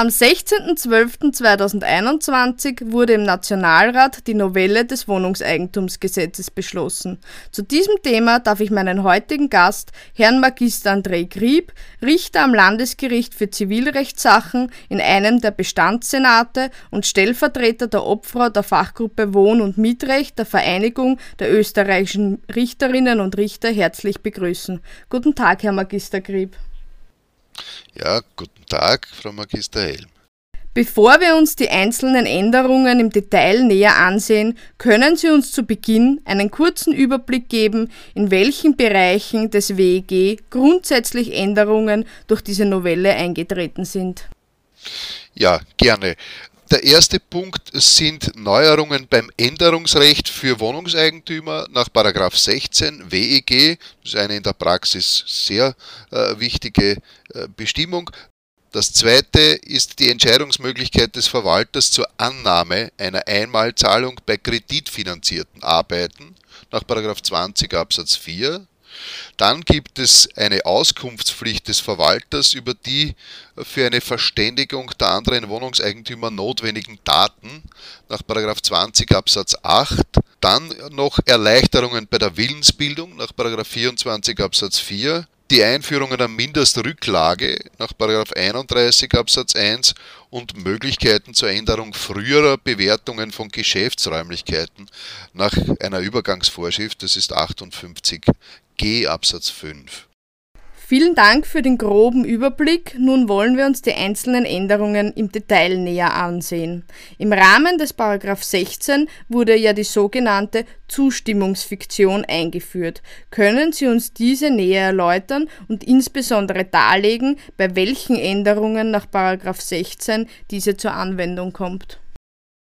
Am 16.12.2021 wurde im Nationalrat die Novelle des Wohnungseigentumsgesetzes beschlossen. Zu diesem Thema darf ich meinen heutigen Gast, Herrn Magister André Grieb, Richter am Landesgericht für Zivilrechtssachen in einem der Bestandssenate und Stellvertreter der Opfer der Fachgruppe Wohn- und Mietrecht der Vereinigung der österreichischen Richterinnen und Richter herzlich begrüßen. Guten Tag, Herr Magister Grieb. Ja, guten Tag, Frau Magister Helm. Bevor wir uns die einzelnen Änderungen im Detail näher ansehen, können Sie uns zu Beginn einen kurzen Überblick geben, in welchen Bereichen des WEG grundsätzlich Änderungen durch diese Novelle eingetreten sind. Ja, gerne. Der erste Punkt sind Neuerungen beim Änderungsrecht für Wohnungseigentümer nach 16 WEG. Das ist eine in der Praxis sehr äh, wichtige äh, Bestimmung. Das zweite ist die Entscheidungsmöglichkeit des Verwalters zur Annahme einer Einmalzahlung bei kreditfinanzierten Arbeiten nach 20 Absatz 4 dann gibt es eine Auskunftspflicht des Verwalters über die für eine Verständigung der anderen Wohnungseigentümer notwendigen Daten nach 20 Absatz 8. Dann noch Erleichterungen bei der Willensbildung nach 24 Absatz 4 die Einführung einer Mindestrücklage nach 31 Absatz 1 und Möglichkeiten zur Änderung früherer Bewertungen von Geschäftsräumlichkeiten nach einer Übergangsvorschrift, das ist 58 G Absatz 5. Vielen Dank für den groben Überblick. Nun wollen wir uns die einzelnen Änderungen im Detail näher ansehen. Im Rahmen des Paragraph 16 wurde ja die sogenannte Zustimmungsfiktion eingeführt. Können Sie uns diese näher erläutern und insbesondere darlegen, bei welchen Änderungen nach Paragraph 16 diese zur Anwendung kommt?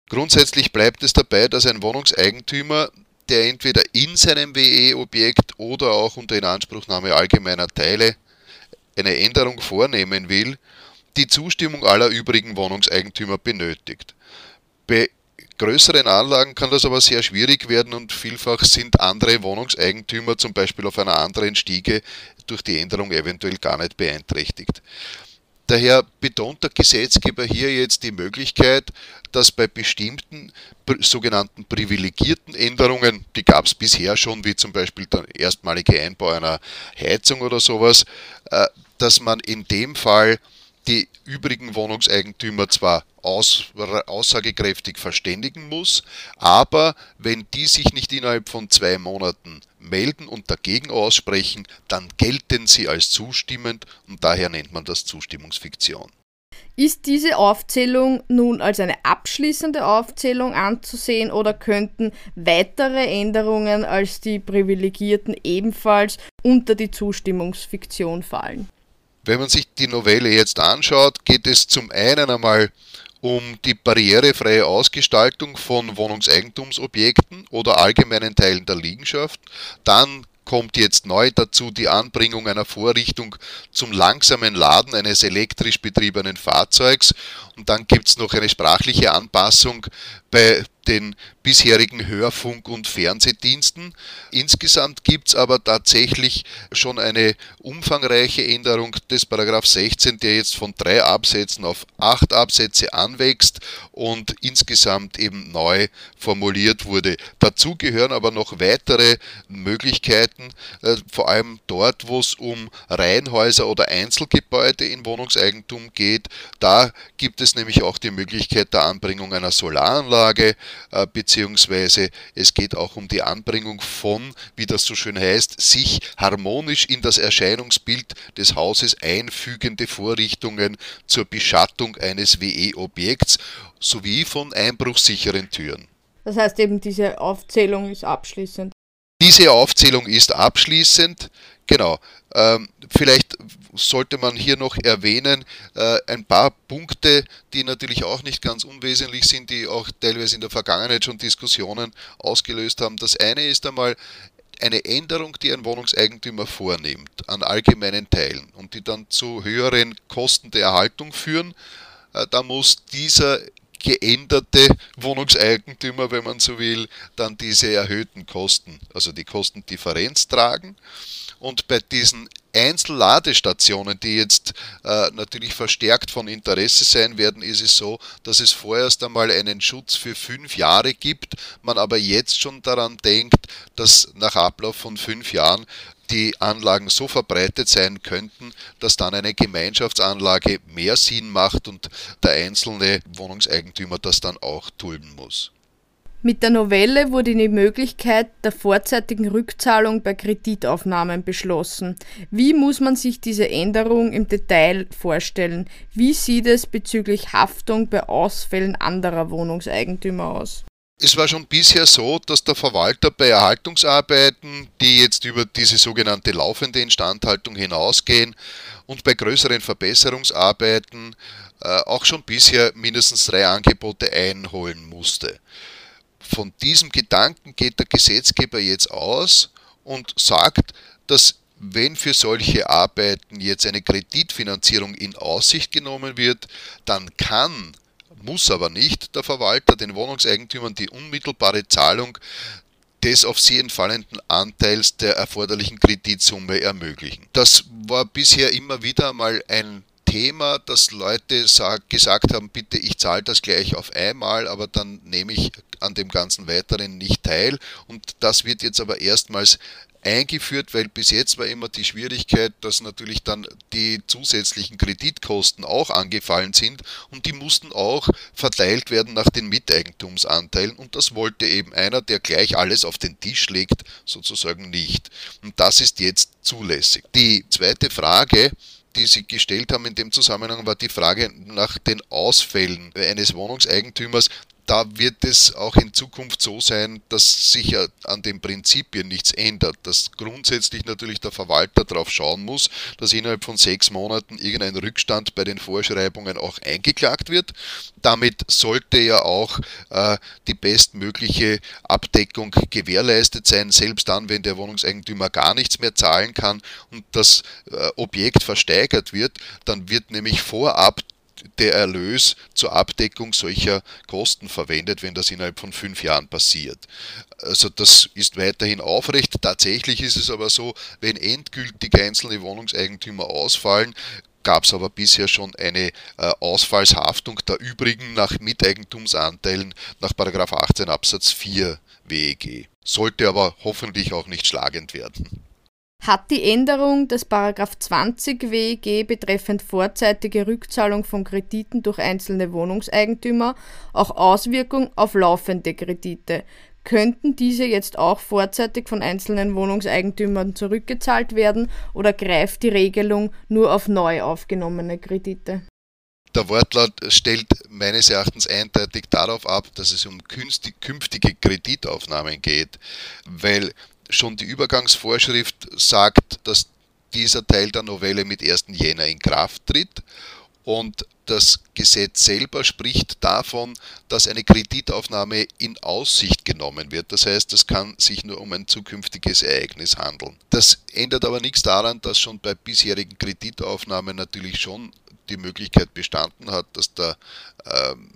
Grundsätzlich bleibt es dabei, dass ein Wohnungseigentümer der entweder in seinem WE-Objekt oder auch unter Inanspruchnahme allgemeiner Teile eine Änderung vornehmen will, die Zustimmung aller übrigen Wohnungseigentümer benötigt. Bei größeren Anlagen kann das aber sehr schwierig werden und vielfach sind andere Wohnungseigentümer zum Beispiel auf einer anderen Stiege durch die Änderung eventuell gar nicht beeinträchtigt. Daher betont der Gesetzgeber hier jetzt die Möglichkeit, dass bei bestimmten sogenannten privilegierten Änderungen, die gab es bisher schon, wie zum Beispiel der erstmalige Einbau einer Heizung oder sowas, äh, dass man in dem Fall die übrigen Wohnungseigentümer zwar aus, aussagekräftig verständigen muss, aber wenn die sich nicht innerhalb von zwei Monaten melden und dagegen aussprechen, dann gelten sie als zustimmend und daher nennt man das Zustimmungsfiktion. Ist diese Aufzählung nun als eine abschließende Aufzählung anzusehen oder könnten weitere Änderungen als die Privilegierten ebenfalls unter die Zustimmungsfiktion fallen? Wenn man sich die Novelle jetzt anschaut, geht es zum einen einmal um die barrierefreie Ausgestaltung von Wohnungseigentumsobjekten oder allgemeinen Teilen der Liegenschaft. Dann kommt jetzt neu dazu die Anbringung einer Vorrichtung zum langsamen Laden eines elektrisch betriebenen Fahrzeugs und dann gibt es noch eine sprachliche Anpassung bei den bisherigen Hörfunk- und Fernsehdiensten. Insgesamt gibt es aber tatsächlich schon eine umfangreiche Änderung des Paragraph 16, der jetzt von drei Absätzen auf acht Absätze anwächst und insgesamt eben neu formuliert wurde. Dazu gehören aber noch weitere Möglichkeiten, äh, vor allem dort, wo es um Reihenhäuser oder Einzelgebäude in Wohnungseigentum geht. Da gibt es nämlich auch die Möglichkeit der Anbringung einer Solaranlage, beziehungsweise es geht auch um die Anbringung von, wie das so schön heißt, sich harmonisch in das Erscheinungsbild des Hauses einfügende Vorrichtungen zur Beschattung eines WE-Objekts sowie von einbruchsicheren Türen. Das heißt eben, diese Aufzählung ist abschließend. Diese Aufzählung ist abschließend. Genau. Ähm, vielleicht sollte man hier noch erwähnen, äh, ein paar Punkte, die natürlich auch nicht ganz unwesentlich sind, die auch teilweise in der Vergangenheit schon Diskussionen ausgelöst haben. Das eine ist einmal eine Änderung, die ein Wohnungseigentümer vornimmt an allgemeinen Teilen und die dann zu höheren Kosten der Erhaltung führen. Äh, da muss dieser geänderte Wohnungseigentümer, wenn man so will, dann diese erhöhten Kosten, also die Kostendifferenz tragen. Und bei diesen Einzelladestationen, die jetzt äh, natürlich verstärkt von Interesse sein werden, ist es so, dass es vorerst einmal einen Schutz für fünf Jahre gibt, man aber jetzt schon daran denkt, dass nach Ablauf von fünf Jahren die Anlagen so verbreitet sein könnten, dass dann eine Gemeinschaftsanlage mehr Sinn macht und der einzelne Wohnungseigentümer das dann auch dulden muss. Mit der Novelle wurde die Möglichkeit der vorzeitigen Rückzahlung bei Kreditaufnahmen beschlossen. Wie muss man sich diese Änderung im Detail vorstellen? Wie sieht es bezüglich Haftung bei Ausfällen anderer Wohnungseigentümer aus? Es war schon bisher so, dass der Verwalter bei Erhaltungsarbeiten, die jetzt über diese sogenannte laufende Instandhaltung hinausgehen und bei größeren Verbesserungsarbeiten äh, auch schon bisher mindestens drei Angebote einholen musste. Von diesem Gedanken geht der Gesetzgeber jetzt aus und sagt, dass wenn für solche Arbeiten jetzt eine Kreditfinanzierung in Aussicht genommen wird, dann kann muss aber nicht der Verwalter den Wohnungseigentümern die unmittelbare Zahlung des auf sie entfallenden Anteils der erforderlichen Kreditsumme ermöglichen. Das war bisher immer wieder mal ein Thema, dass Leute sag, gesagt haben, bitte ich zahle das gleich auf einmal, aber dann nehme ich an dem ganzen Weiteren nicht teil. Und das wird jetzt aber erstmals eingeführt, weil bis jetzt war immer die Schwierigkeit, dass natürlich dann die zusätzlichen Kreditkosten auch angefallen sind und die mussten auch verteilt werden nach den Miteigentumsanteilen und das wollte eben einer, der gleich alles auf den Tisch legt, sozusagen nicht. Und das ist jetzt zulässig. Die zweite Frage, die Sie gestellt haben in dem Zusammenhang, war die Frage nach den Ausfällen eines Wohnungseigentümers da wird es auch in Zukunft so sein, dass sich an den Prinzipien nichts ändert, dass grundsätzlich natürlich der Verwalter darauf schauen muss, dass innerhalb von sechs Monaten irgendein Rückstand bei den Vorschreibungen auch eingeklagt wird. Damit sollte ja auch äh, die bestmögliche Abdeckung gewährleistet sein, selbst dann, wenn der Wohnungseigentümer gar nichts mehr zahlen kann und das äh, Objekt versteigert wird, dann wird nämlich vorab der Erlös zur Abdeckung solcher Kosten verwendet, wenn das innerhalb von fünf Jahren passiert. Also das ist weiterhin aufrecht. Tatsächlich ist es aber so, wenn endgültig einzelne Wohnungseigentümer ausfallen, gab es aber bisher schon eine äh, Ausfallshaftung der übrigen nach Miteigentumsanteilen nach 18 Absatz 4 WEG. Sollte aber hoffentlich auch nicht schlagend werden. Hat die Änderung des 20 WEG betreffend vorzeitige Rückzahlung von Krediten durch einzelne Wohnungseigentümer auch Auswirkungen auf laufende Kredite? Könnten diese jetzt auch vorzeitig von einzelnen Wohnungseigentümern zurückgezahlt werden oder greift die Regelung nur auf neu aufgenommene Kredite? Der Wortlaut stellt meines Erachtens eindeutig darauf ab, dass es um künftige Kreditaufnahmen geht, weil schon die Übergangsvorschrift sagt, dass dieser Teil der Novelle mit 1. Jänner in Kraft tritt und das Gesetz selber spricht davon, dass eine Kreditaufnahme in Aussicht genommen wird. Das heißt, es kann sich nur um ein zukünftiges Ereignis handeln. Das ändert aber nichts daran, dass schon bei bisherigen Kreditaufnahmen natürlich schon die Möglichkeit bestanden hat, dass der ähm,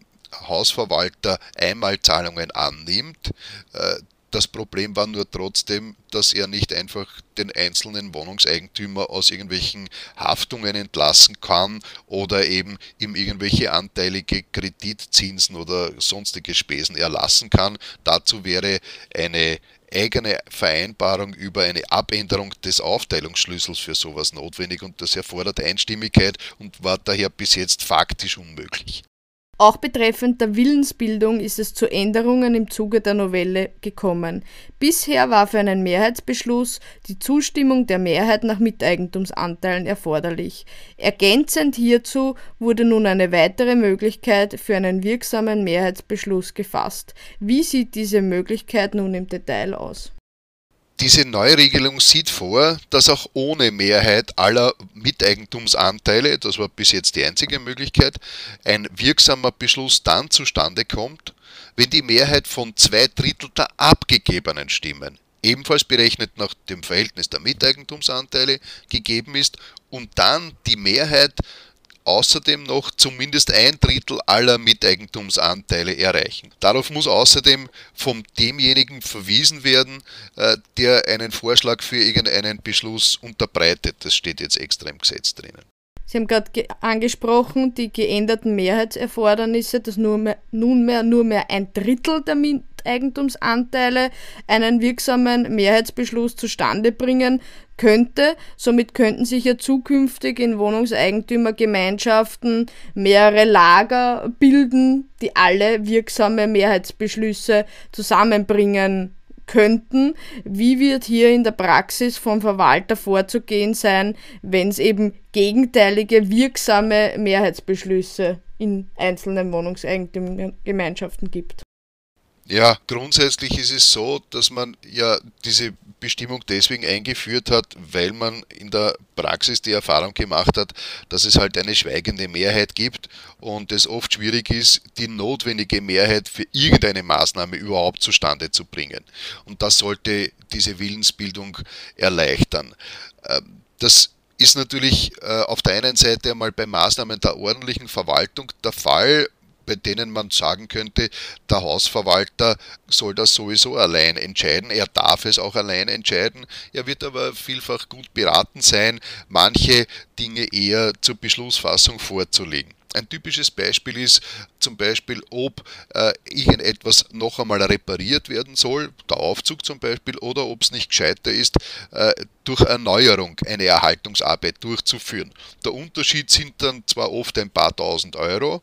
Hausverwalter Einmalzahlungen annimmt. Äh, das Problem war nur trotzdem, dass er nicht einfach den einzelnen Wohnungseigentümer aus irgendwelchen Haftungen entlassen kann oder eben ihm irgendwelche anteilige Kreditzinsen oder sonstige Spesen erlassen kann. Dazu wäre eine eigene Vereinbarung über eine Abänderung des Aufteilungsschlüssels für sowas notwendig und das erfordert Einstimmigkeit und war daher bis jetzt faktisch unmöglich. Auch betreffend der Willensbildung ist es zu Änderungen im Zuge der Novelle gekommen. Bisher war für einen Mehrheitsbeschluss die Zustimmung der Mehrheit nach Miteigentumsanteilen erforderlich. Ergänzend hierzu wurde nun eine weitere Möglichkeit für einen wirksamen Mehrheitsbeschluss gefasst. Wie sieht diese Möglichkeit nun im Detail aus? Diese Neuregelung sieht vor, dass auch ohne Mehrheit aller Miteigentumsanteile, das war bis jetzt die einzige Möglichkeit, ein wirksamer Beschluss dann zustande kommt, wenn die Mehrheit von zwei Drittel der abgegebenen Stimmen, ebenfalls berechnet nach dem Verhältnis der Miteigentumsanteile, gegeben ist und dann die Mehrheit außerdem noch zumindest ein Drittel aller Miteigentumsanteile erreichen. Darauf muss außerdem von demjenigen verwiesen werden, äh, der einen Vorschlag für irgendeinen Beschluss unterbreitet. Das steht jetzt extra im Gesetz drinnen. Sie haben gerade ge angesprochen, die geänderten Mehrheitserfordernisse, dass nur mehr, nunmehr nur mehr ein Drittel der Miteigentumsanteile einen wirksamen Mehrheitsbeschluss zustande bringen könnte. Somit könnten sich ja zukünftig in Wohnungseigentümergemeinschaften mehrere Lager bilden, die alle wirksame Mehrheitsbeschlüsse zusammenbringen könnten. Wie wird hier in der Praxis vom Verwalter vorzugehen sein, wenn es eben gegenteilige wirksame Mehrheitsbeschlüsse in einzelnen Wohnungseigentumsgemeinschaften gibt? Ja, grundsätzlich ist es so, dass man ja diese Bestimmung deswegen eingeführt hat, weil man in der Praxis die Erfahrung gemacht hat, dass es halt eine schweigende Mehrheit gibt und es oft schwierig ist, die notwendige Mehrheit für irgendeine Maßnahme überhaupt zustande zu bringen. Und das sollte diese Willensbildung erleichtern. Ähm, das ist natürlich äh, auf der einen Seite einmal bei Maßnahmen der ordentlichen Verwaltung der Fall, bei denen man sagen könnte, der Hausverwalter soll das sowieso allein entscheiden. Er darf es auch allein entscheiden. Er wird aber vielfach gut beraten sein, manche Dinge eher zur Beschlussfassung vorzulegen. Ein typisches Beispiel ist zum Beispiel, ob äh, irgendetwas noch einmal repariert werden soll, der Aufzug zum Beispiel, oder ob es nicht gescheiter ist, äh, durch Erneuerung eine Erhaltungsarbeit durchzuführen. Der Unterschied sind dann zwar oft ein paar tausend Euro,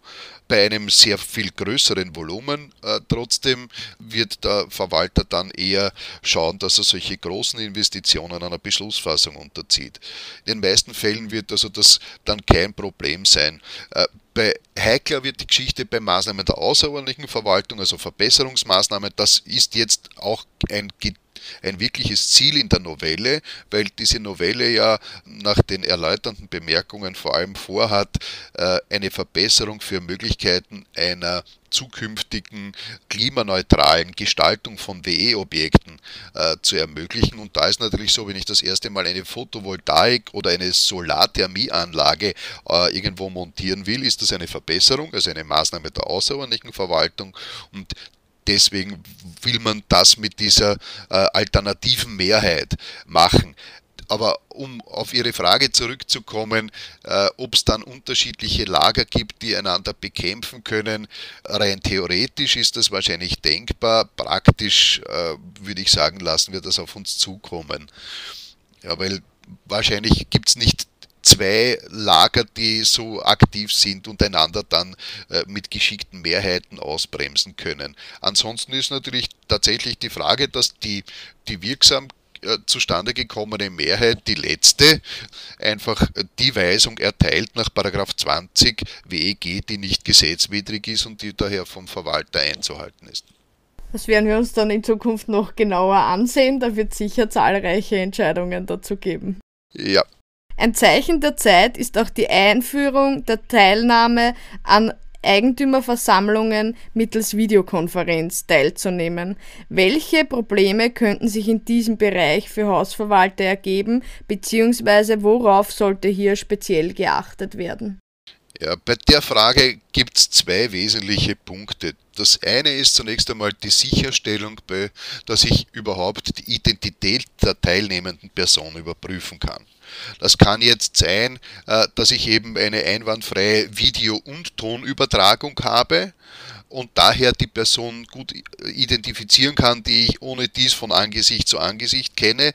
bei einem sehr viel größeren Volumen. Äh, trotzdem wird der Verwalter dann eher schauen, dass er solche großen Investitionen einer Beschlussfassung unterzieht. In den meisten Fällen wird also das dann kein Problem sein. Äh, bei heikler wird die Geschichte bei Maßnahmen der außerordentlichen Verwaltung, also Verbesserungsmaßnahmen. Das ist jetzt auch ein ein wirkliches Ziel in der Novelle, weil diese Novelle ja nach den erläuternden Bemerkungen vor allem vorhat, äh, eine Verbesserung für Möglichkeiten einer zukünftigen klimaneutralen Gestaltung von WE-Objekten äh, zu ermöglichen. Und da ist natürlich so, wenn ich das erste Mal eine Photovoltaik oder eine Solarthermieanlage äh, irgendwo montieren will, ist das eine Verbesserung, also eine Maßnahme der außerordentlichen Verwaltung. Und deswegen will man das mit dieser äh, alternativen Mehrheit machen. Aber um auf Ihre Frage zurückzukommen, äh, ob es dann unterschiedliche Lager gibt, die einander bekämpfen können, rein theoretisch ist das wahrscheinlich denkbar. Praktisch äh, würde ich sagen, lassen wir das auf uns zukommen. Ja, weil wahrscheinlich gibt es nicht zwei Lager, die so aktiv sind und einander dann äh, mit geschickten Mehrheiten ausbremsen können. Ansonsten ist natürlich tatsächlich die Frage, dass die, die wirksam äh, zustande gekommene Mehrheit, die letzte, einfach die Weisung erteilt nach 20 WEG, die nicht gesetzwidrig ist und die daher vom Verwalter einzuhalten ist. Das werden wir uns dann in Zukunft noch genauer ansehen. Da wird sicher zahlreiche Entscheidungen dazu geben. Ja, ein Zeichen der Zeit ist auch die Einführung der Teilnahme an Eigentümerversammlungen mittels Videokonferenz teilzunehmen. Welche Probleme könnten sich in diesem Bereich für Hausverwalter ergeben, beziehungsweise worauf sollte hier speziell geachtet werden? Ja, bei der Frage gibt es zwei wesentliche Punkte. Das eine ist zunächst einmal die Sicherstellung, dass ich überhaupt die Identität der teilnehmenden Person überprüfen kann. Das kann jetzt sein, äh, dass ich eben eine einwandfreie Video- und Tonübertragung habe und daher die Person gut identifizieren kann, die ich ohne dies von Angesicht zu Angesicht kenne.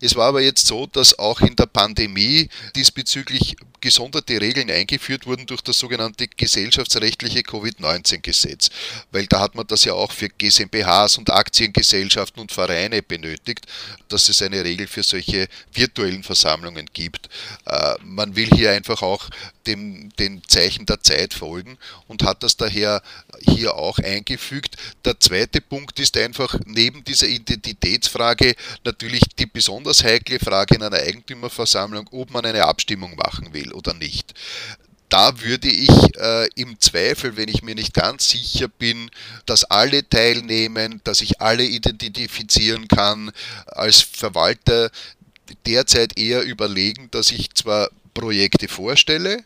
Es war aber jetzt so, dass auch in der Pandemie diesbezüglich gesonderte Regeln eingeführt wurden durch das sogenannte gesellschaftsrechtliche Covid-19-Gesetz, weil da hat man das ja auch für GmbHs und Aktiengesellschaften und Vereine benötigt, dass es eine Regel für solche virtuellen Versammlungen gibt. Äh, man will hier einfach auch dem, den Zeichen der Zeit folgen und hat das daher hier auch eingefügt. Der zweite Punkt ist einfach neben dieser Identitätsfrage natürlich die besonders heikle Frage in einer Eigentümerversammlung, ob man eine Abstimmung machen will oder nicht da würde ich äh, im Zweifel, wenn ich mir nicht ganz sicher bin, dass alle teilnehmen, dass ich alle identifizieren kann, als Verwalter derzeit eher überlegen, dass ich zwar Projekte vorstelle,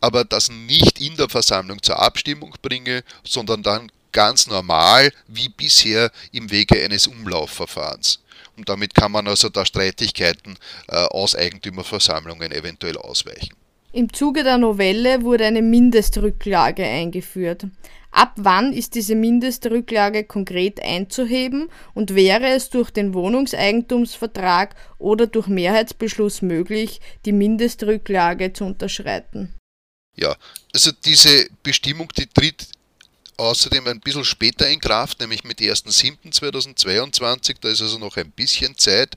aber das nicht in der Versammlung zur Abstimmung bringe, sondern dann ganz normal wie bisher im Wege eines Umlaufverfahrens. Und damit kann man also da Streitigkeiten äh, aus Eigentümerversammlungen eventuell ausweichen. Im Zuge der Novelle wurde eine Mindestrücklage eingeführt. Ab wann ist diese Mindestrücklage konkret einzuheben und wäre es durch den Wohnungseigentumsvertrag oder durch Mehrheitsbeschluss möglich, die Mindestrücklage zu unterschreiten? Ja, also diese Bestimmung, die tritt außerdem ein bisschen später in Kraft, nämlich mit 1.7.2022, da ist also noch ein bisschen Zeit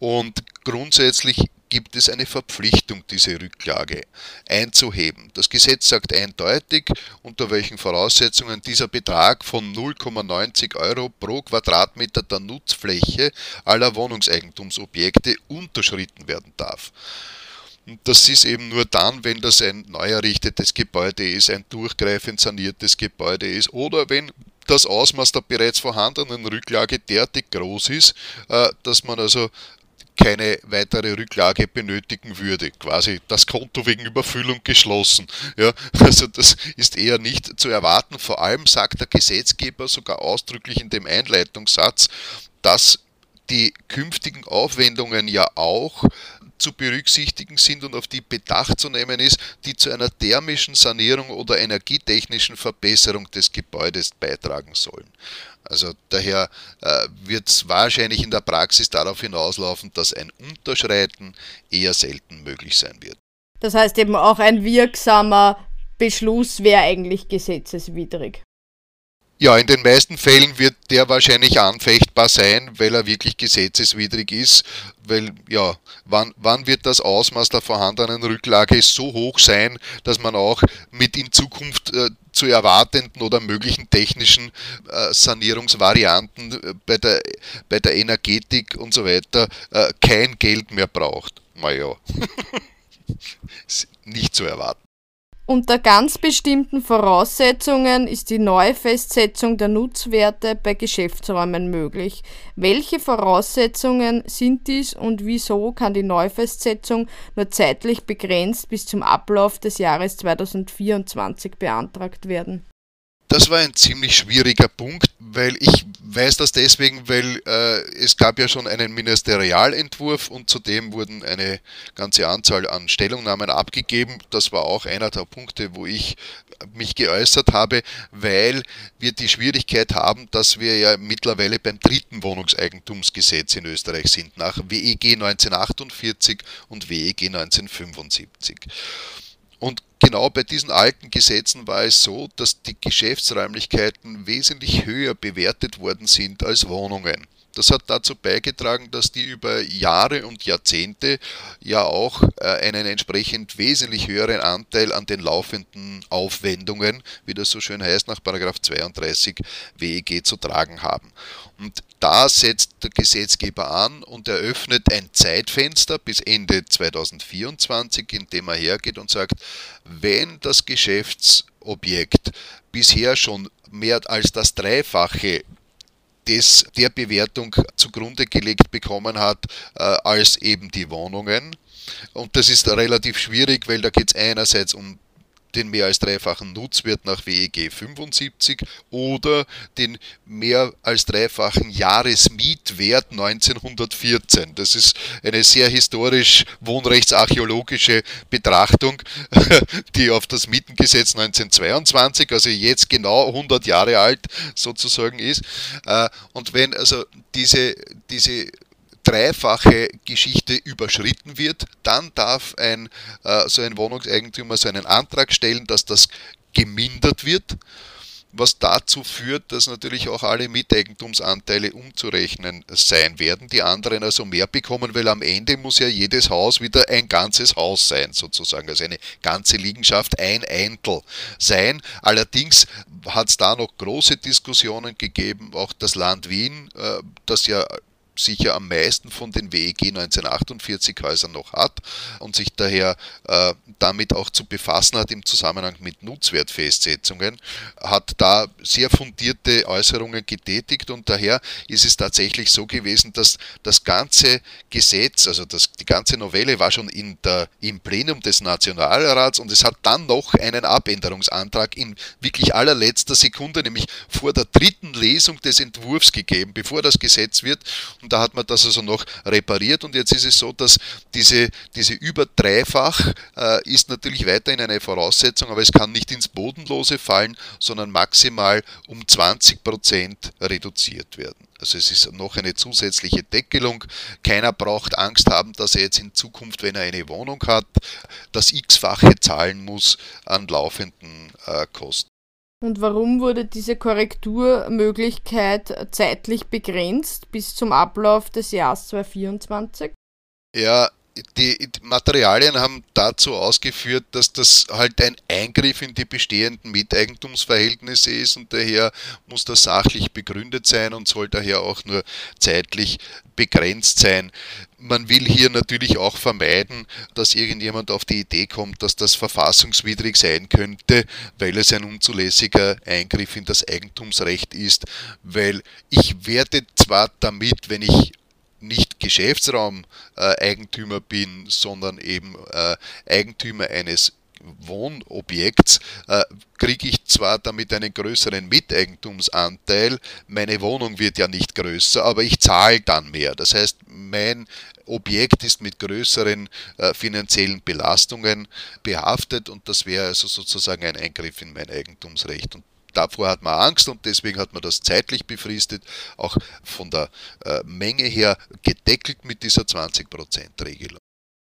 und grundsätzlich gibt es eine Verpflichtung, diese Rücklage einzuheben. Das Gesetz sagt eindeutig, unter welchen Voraussetzungen dieser Betrag von 0,90 Euro pro Quadratmeter der Nutzfläche aller Wohnungseigentumsobjekte unterschritten werden darf. Und das ist eben nur dann, wenn das ein neu errichtetes Gebäude ist, ein durchgreifend saniertes Gebäude ist oder wenn das Ausmaß der bereits vorhandenen Rücklage derartig groß ist, äh, dass man also keine weitere Rücklage benötigen würde. Quasi das Konto wegen Überfüllung geschlossen. Ja, also das ist eher nicht zu erwarten. Vor allem sagt der Gesetzgeber sogar ausdrücklich in dem Einleitungssatz, dass die künftigen Aufwendungen ja auch zu berücksichtigen sind und auf die Bedacht zu nehmen ist, die zu einer thermischen Sanierung oder energietechnischen Verbesserung des Gebäudes beitragen sollen. Also daher äh, wird es wahrscheinlich in der Praxis darauf hinauslaufen, dass ein Unterschreiten eher selten möglich sein wird. Das heißt eben auch ein wirksamer Beschluss wäre eigentlich gesetzeswidrig. Ja, in den meisten Fällen wird der wahrscheinlich anfechtbar sein, weil er wirklich gesetzeswidrig ist, weil ja, wann, wann wird das Ausmaß der vorhandenen Rücklage so hoch sein, dass man auch mit in Zukunft äh, zu erwartenden oder möglichen technischen äh, Sanierungsvarianten äh, bei, der, bei der Energetik und so weiter äh, kein Geld mehr braucht. Naja, nicht zu erwarten. Unter ganz bestimmten Voraussetzungen ist die Neufestsetzung der Nutzwerte bei Geschäftsräumen möglich. Welche Voraussetzungen sind dies und wieso kann die Neufestsetzung nur zeitlich begrenzt bis zum Ablauf des Jahres 2024 beantragt werden? Das war ein ziemlich schwieriger Punkt, weil ich weiß das deswegen, weil äh, es gab ja schon einen Ministerialentwurf und zudem wurden eine ganze Anzahl an Stellungnahmen abgegeben. Das war auch einer der Punkte, wo ich mich geäußert habe, weil wir die Schwierigkeit haben, dass wir ja mittlerweile beim dritten Wohnungseigentumsgesetz in Österreich sind, nach WEG 1948 und WEG 1975. Und genau bei diesen alten Gesetzen war es so, dass die Geschäftsräumlichkeiten wesentlich höher bewertet worden sind als Wohnungen. Das hat dazu beigetragen, dass die über Jahre und Jahrzehnte ja auch äh, einen entsprechend wesentlich höheren Anteil an den laufenden Aufwendungen, wie das so schön heißt, nach 32 WEG zu tragen haben. Und da setzt der Gesetzgeber an und eröffnet ein Zeitfenster bis Ende 2024, in dem er hergeht und sagt, wenn das Geschäftsobjekt bisher schon mehr als das Dreifache des, der Bewertung zugrunde gelegt bekommen hat äh, als eben die Wohnungen. Und das ist relativ schwierig, weil da geht es einerseits um den mehr als dreifachen Nutzwert nach WEG 75 oder den mehr als dreifachen Jahresmietwert 1914. Das ist eine sehr historisch wohnrechtsarchäologische Betrachtung, die auf das Mietengesetz 1922, also jetzt genau 100 Jahre alt sozusagen ist. Äh, und wenn also diese, diese dreifache Geschichte überschritten wird, dann darf ein, äh, so ein Wohnungseigentümer so einen Antrag stellen, dass das gemindert wird, was dazu führt, dass natürlich auch alle Miteigentumsanteile umzurechnen sein werden, die anderen also mehr bekommen, weil am Ende muss ja jedes Haus wieder ein ganzes Haus sein, sozusagen, also eine ganze Liegenschaft, ein Eintel sein. Allerdings hat es da noch große Diskussionen gegeben, auch das Land Wien, äh, das ja sicher am meisten von den WEG 1948 Häusern noch hat und sich daher äh, damit auch zu befassen hat im Zusammenhang mit Nutzwertfestsetzungen, hat da sehr fundierte Äußerungen getätigt. Und daher ist es tatsächlich so gewesen, dass das ganze Gesetz, also das, die ganze Novelle war schon in der, im Plenum des Nationalrats und es hat dann noch einen Abänderungsantrag in wirklich allerletzter Sekunde, nämlich vor der dritten Lesung des Entwurfs gegeben, bevor das Gesetz wird und da hat man das also noch repariert und jetzt ist es so, dass diese, diese über dreifach äh, ist natürlich weiterhin eine Voraussetzung, aber es kann nicht ins Bodenlose fallen, sondern maximal um 20 Prozent reduziert werden. Also es ist noch eine zusätzliche Deckelung. Keiner braucht Angst haben, dass er jetzt in Zukunft, wenn er eine Wohnung hat, das x-fache zahlen muss an laufenden äh, Kosten. Und warum wurde diese Korrekturmöglichkeit zeitlich begrenzt bis zum Ablauf des Jahres 2024? Ja, die Materialien haben dazu ausgeführt, dass das halt ein Eingriff in die bestehenden Miteigentumsverhältnisse ist und daher muss das sachlich begründet sein und soll daher auch nur zeitlich begrenzt sein. Man will hier natürlich auch vermeiden, dass irgendjemand auf die Idee kommt, dass das verfassungswidrig sein könnte, weil es ein unzulässiger Eingriff in das Eigentumsrecht ist, weil ich werde zwar damit, wenn ich nicht Geschäftsraumeigentümer bin, sondern eben äh, Eigentümer eines Wohnobjekts, äh, kriege ich zwar damit einen größeren Miteigentumsanteil, meine Wohnung wird ja nicht größer, aber ich zahle dann mehr. Das heißt, mein Objekt ist mit größeren äh, finanziellen Belastungen behaftet und das wäre also sozusagen ein Eingriff in mein Eigentumsrecht. Und davor hat man Angst und deswegen hat man das zeitlich befristet, auch von der äh, Menge her gedeckelt mit dieser 20%-Regelung.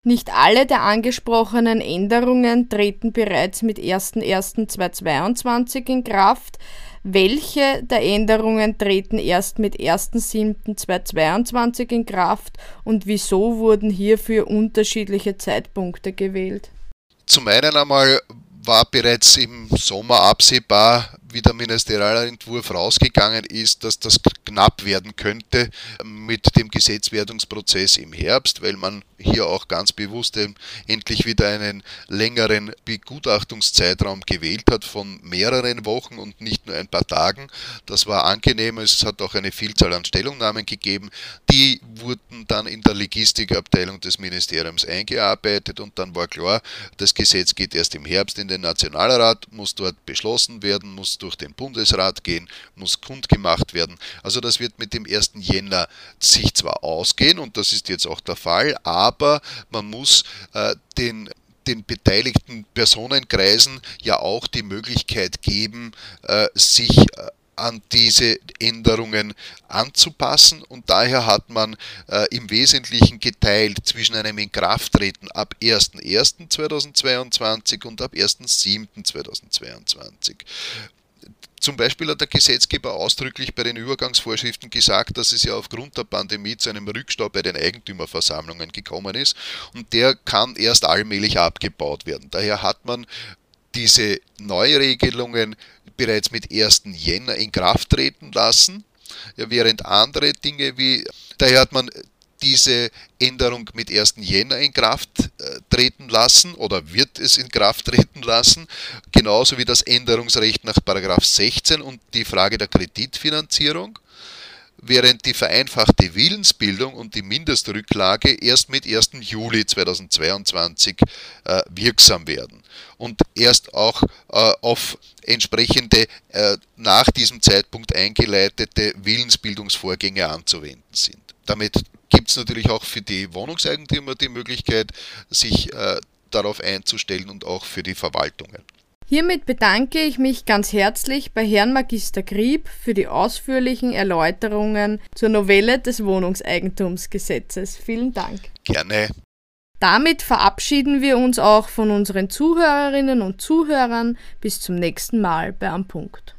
Nicht alle der angesprochenen Änderungen treten bereits mit 01.01.2022 in Kraft. Welche der Änderungen treten erst mit 1.07.2022 in Kraft und wieso wurden hierfür unterschiedliche Zeitpunkte gewählt? Zum einen einmal war bereits im Sommer absehbar, wie der Ministerialentwurf rausgegangen ist, dass das knapp werden könnte mit dem Gesetzwerdungsprozess im Herbst, weil man hier auch ganz bewusst endlich wieder einen längeren Begutachtungszeitraum gewählt hat von mehreren Wochen und nicht nur ein paar Tagen. Das war angenehm. Es hat auch eine Vielzahl an Stellungnahmen gegeben. Die wurden dann in der Logistikabteilung des Ministeriums eingearbeitet und dann war klar, das Gesetz geht erst im Herbst in den Nationalrat, muss dort beschlossen werden, muss durch den Bundesrat gehen, muss kundgemacht werden. Also das wird mit dem 1. Jänner sich zwar ausgehen und das ist jetzt auch der Fall, aber man muss äh, den den beteiligten Personenkreisen ja auch die Möglichkeit geben, äh, sich äh, an diese Änderungen anzupassen und daher hat man äh, im Wesentlichen geteilt zwischen einem Inkrafttreten ab 01.01.2022 und ab 1.07.2022. Zum Beispiel hat der Gesetzgeber ausdrücklich bei den Übergangsvorschriften gesagt, dass es ja aufgrund der Pandemie zu einem Rückstau bei den Eigentümerversammlungen gekommen ist und der kann erst allmählich abgebaut werden. Daher hat man diese Neuregelungen bereits mit 1. Jänner in Kraft treten lassen, während andere Dinge wie, daher hat man diese Änderung mit 1. Jänner in Kraft äh, treten lassen oder wird es in Kraft treten lassen, genauso wie das Änderungsrecht nach 16 und die Frage der Kreditfinanzierung während die vereinfachte Willensbildung und die Mindestrücklage erst mit 1. Juli 2022 äh, wirksam werden und erst auch äh, auf entsprechende nach diesem Zeitpunkt eingeleitete Willensbildungsvorgänge anzuwenden sind. Damit gibt es natürlich auch für die Wohnungseigentümer die Möglichkeit, sich äh, darauf einzustellen und auch für die Verwaltungen. Hiermit bedanke ich mich ganz herzlich bei Herrn Magister Grieb für die ausführlichen Erläuterungen zur Novelle des Wohnungseigentumsgesetzes. Vielen Dank. Gerne. Damit verabschieden wir uns auch von unseren Zuhörerinnen und Zuhörern. Bis zum nächsten Mal bei Am Punkt.